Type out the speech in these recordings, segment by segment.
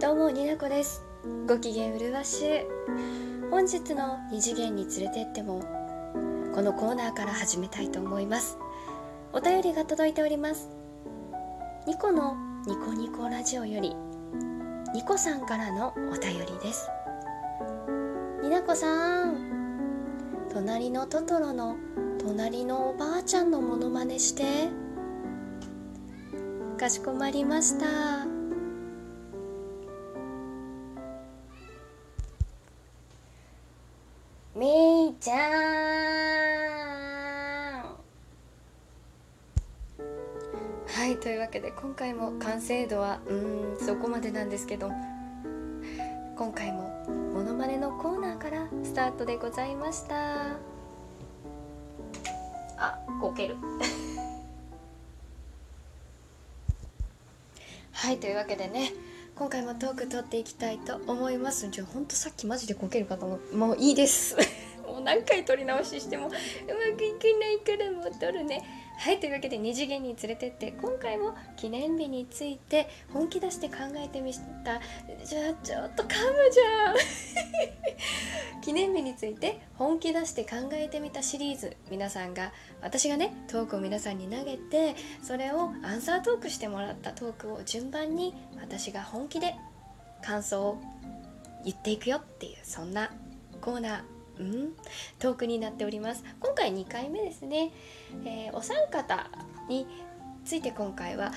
どうもになこです。ご機嫌うるわしい。本日の二次元に連れてってもこのコーナーから始めたいと思います。お便りが届いております。ニコのニコニコラジオよりニコさんからのお便りです。になこさん隣のトトロの隣のおばあちゃんのモノマネして。かしこまりました。今回も完成度はうんそこまでなんですけど今回もモノマネのコーナーからスタートでございました。あこける。はいというわけでね今回もトーク取っていきたいと思います。じゃあほんとさっきマジでこけるかと思う。もういいです。もう何回撮り直ししてもうまくいかないからもう撮るねはいというわけで二次元に連れてって今回も記念日について本気出して考えてみた。じゃあちょっと噛むじゃん。記念日について本気出して考えてみたシリーズ。皆さんが私がねトークを皆さんに投げてそれをアンサートークしてもらったトークを順番に私が本気で感想を言っていくよっていうそんなコーナー。うん、トークになっております。今回2回目ですね、えー、お三方について今回は、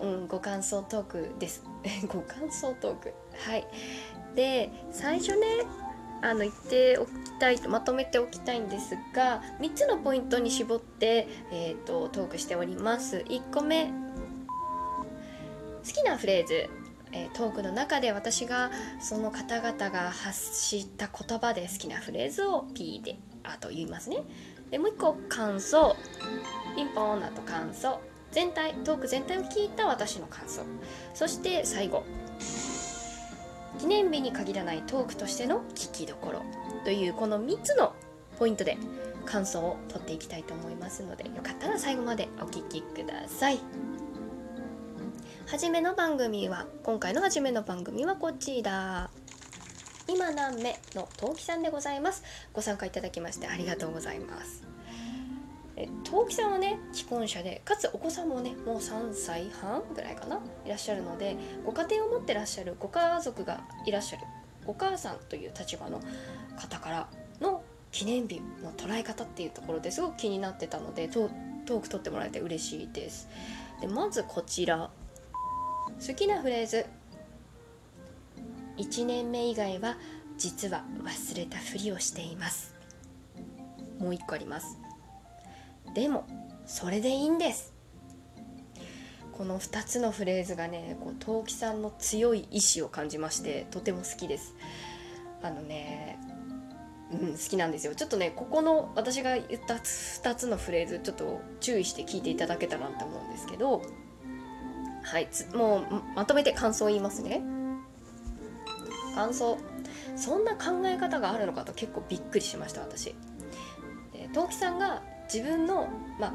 うん、ご感想トークです。ご感想トーク。はい。で最初ねあの言っておきたいとまとめておきたいんですが3つのポイントに絞って、えーと、とトークしております。1個目。好きなフレーズ。え、トークの中で私がその方々が発した言葉で好きなフレーズを P であと言いますね。でもう一個感想。ピンポーンなと感想。全体トーク全体を聞いた私の感想。そして最後。記念日に限らないトークとしての聞きどころというこの3つのポイントで感想を取っていきたいと思いますのでよかったら最後までお聴きください。初めの番組は今回の初めの番組はこちら今何目の陶器さんでございます。ご参加いただきましてありがとうございます。え陶器さんはね既婚者でかつお子さんもねもう3歳半ぐらいかないらっしゃるのでご家庭を持ってらっしゃるご家族がいらっしゃるお母さんという立場の方からの記念日の捉え方っていうところですごく気になってたのでトーク取ってもらえて嬉しいです。でまずこちら。好きなフレーズ。1年目以外は実は忘れたふりをしています。もう一個あります。でもそれでいいんです。この2つのフレーズがねこう陶器さんの強い意志を感じましてとても好きです。あのねうん好きなんですよ。ちょっとねここの私が言った2つのフレーズちょっと注意して聞いていただけたらなと思うんですけどはいもうまとめて感想を言いますね。感想。そんな考え方があるのかと結構びっくりしました私。で陶器さんが自分の、まあ、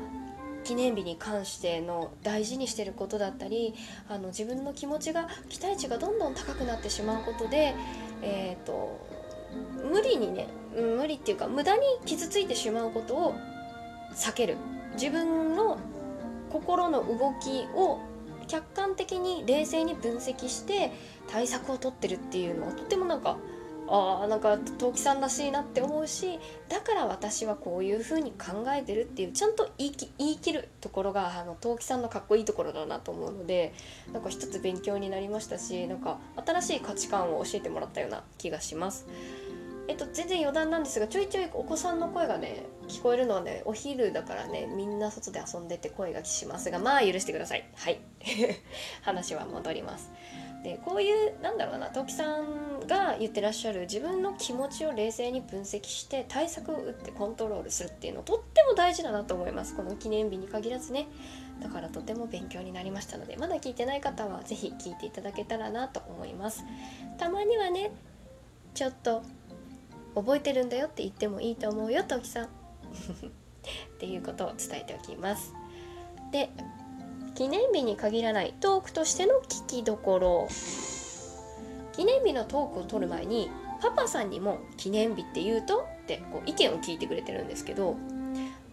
記念日に関しての大事にしてることだったりあの自分の気持ちが期待値がどんどん高くなってしまうことで、えーと、と無理にね無理っていうか無駄に傷ついてしまうことを避ける。自分の心の動きを客観的に冷静に分析して対策を取ってるっていうのはとてもなんかあーなんか陶器さんらしいなって思うしだから私はこういう風に考えてるっていうちゃんと言い言い切るところがあの陶器さんのかっこいいところだなと思うのでなんか一つ勉強になりましたしなんか新しい価値観を教えてもらったような気がします。えっと、全然余談なんですがちょいちょいお子さんの声がね聞こえるのはねお昼だからねみんな外で遊んでて声がしますがまあ許してください。はい。話は戻ります。でこういうなんだろうな時さんが言ってらっしゃる自分の気持ちを冷静に分析して対策を打ってコントロールするっていうのとっても大事だなと思います。この記念日に限らずね。だからとても勉強になりましたのでまだ聞いてない方は是非聞いていただけたらなと思います。たまにはねちょっと覚えてるんだよって言ってもいいと思うよトキさん。っていうことを伝えておきます。で記念日に限らないトークとしての聞きどころ。記念日のトークを取る前にパパさんにも記念日って言うと？ってこう意見を聞いてくれてるんですけど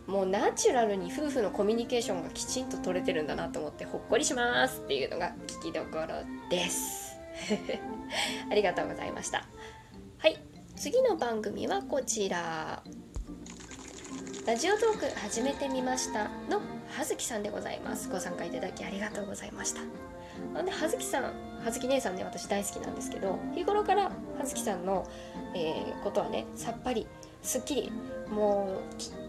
もうナチュラルに夫婦のコミュニケーションがきちんと取れてるんだなと思ってほっこりしますっていうのが聞きどころです。ありがとうございました。はい。次の番組はこちら。ラジオトーク始めてみましたの葉月さんでございます。ご参加いただきありがとうございました。なんで葉月さん葉月姉さんね私大好きなんですけど日頃から葉月さんの、えー、ことはねさっぱりすっきりも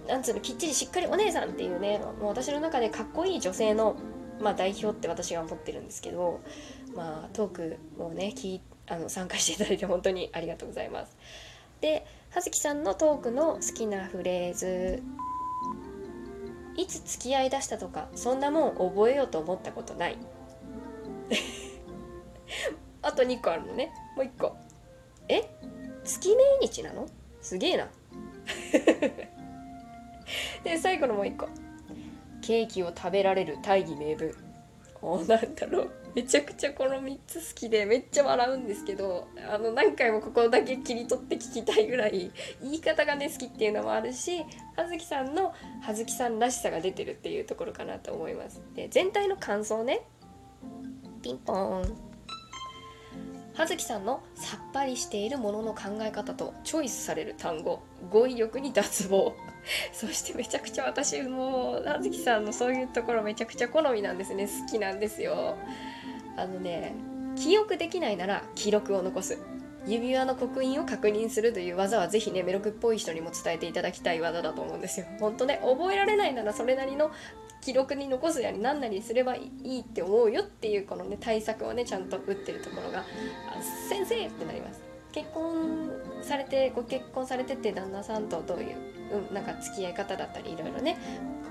うなんつうのきっちりしっかりお姉さんっていうねもう私の中でかっこいい女性の、まあ、代表って私が思ってるんですけど、まあ、トークをねきあの参加していただいて本当にありがとうございます。で葉月さんのトークの好きなフレーズいつ付き合いだしたとかそんなもん覚えようと思ったことない。あと2個あるのね。もう1個。え？月命日なの？すげえな。で最後のもう1個。ケーキを食べられる大義名分。おなんだろう。めちゃくちゃこの3つ好きでめっちゃ笑うんですけどあの何回もここだけ切り取って聞きたいぐらい言い方がね好きっていうのもあるし葉月さんの葉月さんらしさが出てるっていうところかなと思います。で全体の感想ね。ピンポーン。葉月さんのさっぱりしているものの考え方とチョイスされる単語。語彙力に脱帽。そしてめちゃくちゃ私もう葉月さんのそういうところめちゃくちゃ好みなんですね。好きなんですよ。あのね記憶できないなら記録を残す指輪の刻印を確認するという技はぜひねメロクっぽい人にも伝えていただきたい技だと思うんですよ。ほんとね覚えられないならそれなりの記録に残すやり何なりすればいいって思うよっていうこのね対策をねちゃんと打ってるところが「先生!」ってなります。結婚されてご結婚されてて旦那さんとどういう、うん、なんか付き合い方だったりいろいろね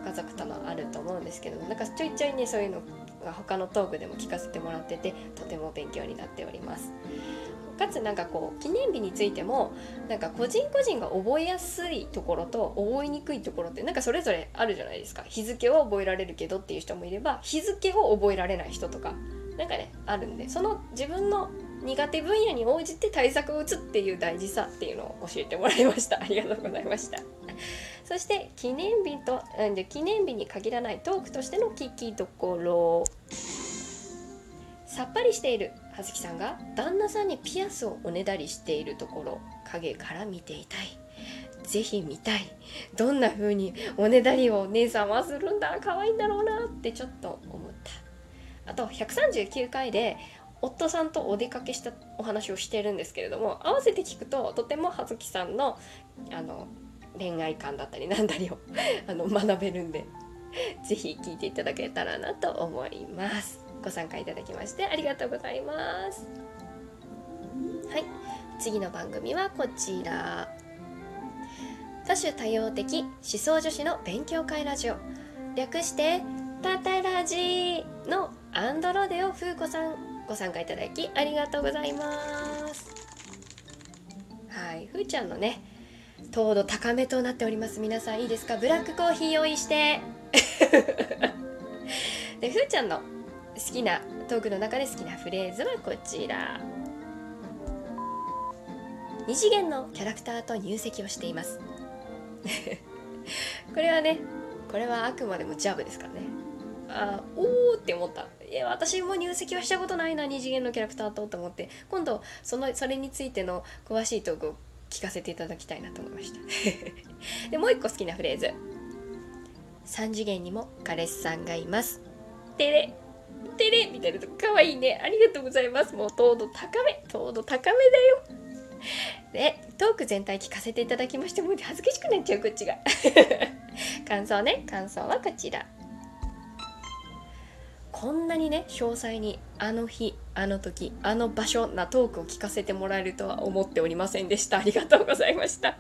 ご家族とのあると思うんですけどなんかちょいちょいねそういうのが他のトークでも聞かせてもらっててとても勉強になっております。かつなんかこう記念日についてもなんか個人個人が覚えやすいところと覚えにくいところってなんかそれぞれあるじゃないですか日付を覚えられるけどっていう人もいれば日付を覚えられない人とかなんかねあるんでその自分の苦手分野に応じて対策を打つっていう大事さっていうのを教えてもらいました。ありがとうございました。そして記念日とで記念日に限らないトークとしての聞きどころ。さっぱりしている葉月さんが旦那さんにピアスをおねだりしているところ影から見ていたい。ぜひ見たい。どんな風におねだりをお姉さんはするんだ可愛いんだろうなってちょっと思った。あと139回で夫さんとお出かけしたお話をしているんですけれども合わせて聞くととても葉月さんのあの恋愛観だったりなんだりをあの学べるんで 是非聞いていただけたらなと思います。ご参加いただきましてありがとうございます。はい。次の番組はこちら。多種多様的思想女子の勉強会ラジオ。略してタタラジのアンドロデオ風子さん。ご参加いただきありがとうございます。はいふーちゃんのね糖度高めとなっております。皆さんいいですか？ブラックコーヒー用意して。でふーちゃんの好きなトークの中で好きなフレーズはこちら。2次元のキャラクターと入籍をしています。これはねこれはあくまでもジャブですからね。あおーって思った。いや私も入籍はしたことないな2次元のキャラクターとと思って。今度そのそれについての詳しいトークを聞かせていただきたいなと思いました。でもう一個好きなフレーズ。3次元にも彼氏さんがいます。てれてれみたいなとこかわいいね。ありがとうございます。もう糖度高め。糖度高めだよ。でトーク全体聞かせていただきましてもう恥ずかしくなっちゃうこっちが。感想ね。感想はこちら。こんなにね詳細にあの日あの時あの場所なトークを聞かせてもらえるとは思っておりませんでした。ありがとうございました。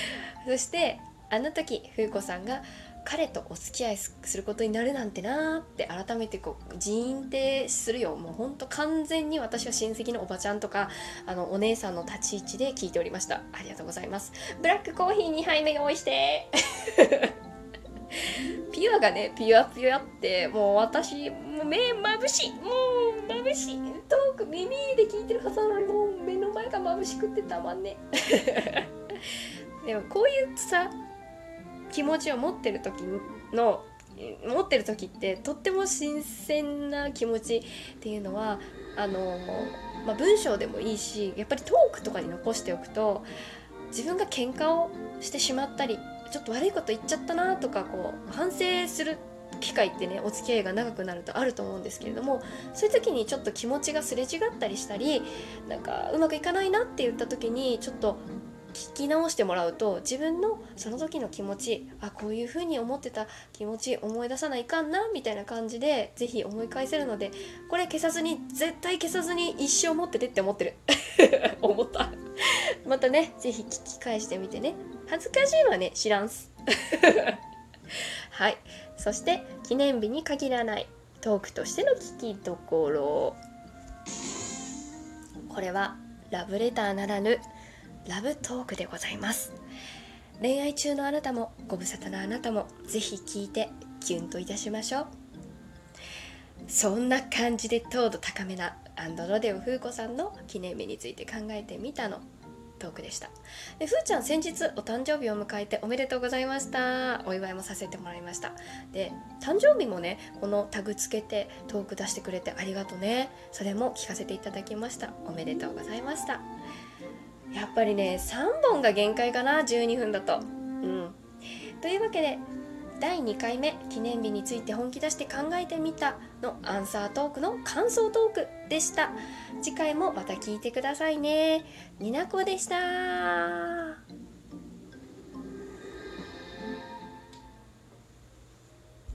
そしてあの時風子さんが彼とお付き合いすることになるなんてなーって改めてこう人員ってするよ。もうほんと完全に私は親戚のおばちゃんとかあのお姉さんの立ち位置で聞いておりました。ありがとうございます。ブラックコーヒー2杯目用意して。ピュアがねピュアピュアってもう私もう目まぶしいもうまぶしいトーク耳で聞いてるはずなのにもうなんか眩しくてたまんね でもこういうさ気持ちを持ってる時の持ってる時ってとっても新鮮な気持ちっていうのはあの、まあ、文章でもいいしやっぱりトークとかに残しておくと自分が喧嘩をしてしまったりちょっと悪いこと言っちゃったなとかこう反省する機会ってねお付き合いが長くなるとあると思うんですけれどもそういう時にちょっと気持ちがすれ違ったりしたりなんかうまくいかないなって言った時にちょっと聞き直してもらうと自分のその時の気持ちあこういう風に思ってた気持ち思い出さないかんなみたいな感じで是非思い返せるのでこれ消さずに絶対消さずに一生持っててって思ってる。思った。またね是非聞き返してみてね。恥ずかしいわね知らんす。はい。そして記念日に限らないトークとしての聞きどころ。これはラブレターならぬラブトークでございます。恋愛中のあなたもご無沙汰なあなたもぜひ聞いてキュンといたしましょう。そんな感じで糖度高めなアンドロデオ風子さんの記念日について考えてみたの。トークでした。でふーちゃん先日お誕生日を迎えておめでとうございました。お祝いもさせてもらいました。で誕生日もねこのタグつけてトーク出してくれてありがとね。それも聞かせていただきました。おめでとうございました。やっぱりね3本が限界かな12分だと。うん。というわけで第2回目記念日について本気出して考えてみたのアンサートークの感想トークでした。次回もまた聞いてくださいね。になこでした。